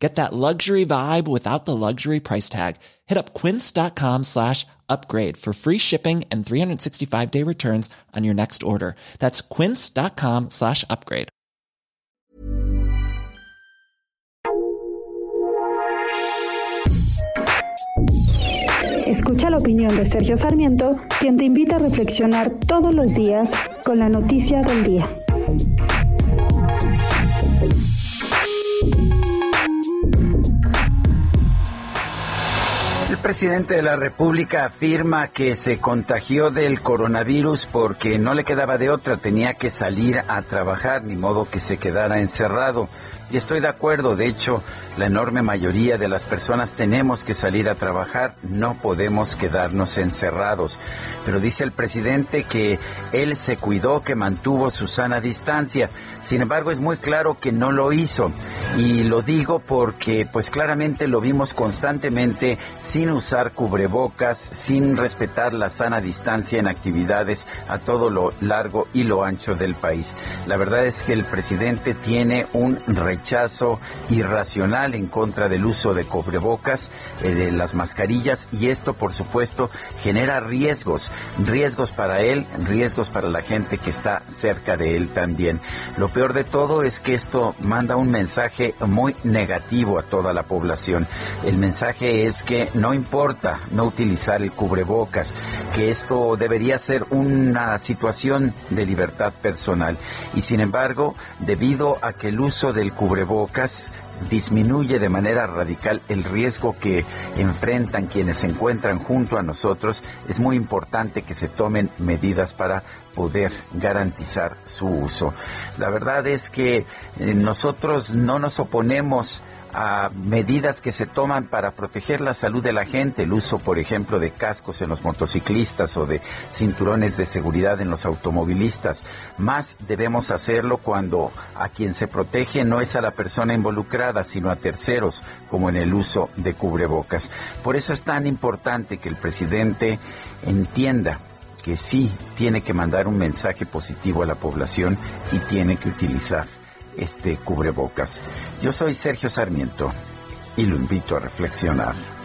Get that luxury vibe without the luxury price tag. Hit up quince.com slash upgrade for free shipping and 365 day returns on your next order. That's quince.com slash upgrade. Escucha la opinión de Sergio Sarmiento, quien te invita a reflexionar todos los días con la noticia del día. Presidente de la República afirma que se contagió del coronavirus porque no le quedaba de otra, tenía que salir a trabajar, ni modo que se quedara encerrado. Y estoy de acuerdo, de hecho, la enorme mayoría de las personas tenemos que salir a trabajar, no podemos quedarnos encerrados. Pero dice el presidente que él se cuidó, que mantuvo su sana distancia. Sin embargo, es muy claro que no lo hizo. Y lo digo porque pues claramente lo vimos constantemente sin usar cubrebocas, sin respetar la sana distancia en actividades a todo lo largo y lo ancho del país. La verdad es que el presidente tiene un rechazo irracional en contra del uso de cubrebocas, eh, de las mascarillas y esto por supuesto genera riesgos, riesgos para él, riesgos para la gente que está cerca de él también. Lo peor de todo es que esto manda un mensaje muy negativo a toda la población. El mensaje es que no importa no utilizar el cubrebocas, que esto debería ser una situación de libertad personal y sin embargo, debido a que el uso del cubrebocas disminuye de manera radical el riesgo que enfrentan quienes se encuentran junto a nosotros, es muy importante que se tomen medidas para poder garantizar su uso. La verdad es que eh, nosotros no nos oponemos a medidas que se toman para proteger la salud de la gente, el uso, por ejemplo, de cascos en los motociclistas o de cinturones de seguridad en los automovilistas. Más debemos hacerlo cuando a quien se protege no es a la persona involucrada, sino a terceros, como en el uso de cubrebocas. Por eso es tan importante que el presidente entienda que sí tiene que mandar un mensaje positivo a la población y tiene que utilizar este cubrebocas. Yo soy Sergio Sarmiento y lo invito a reflexionar.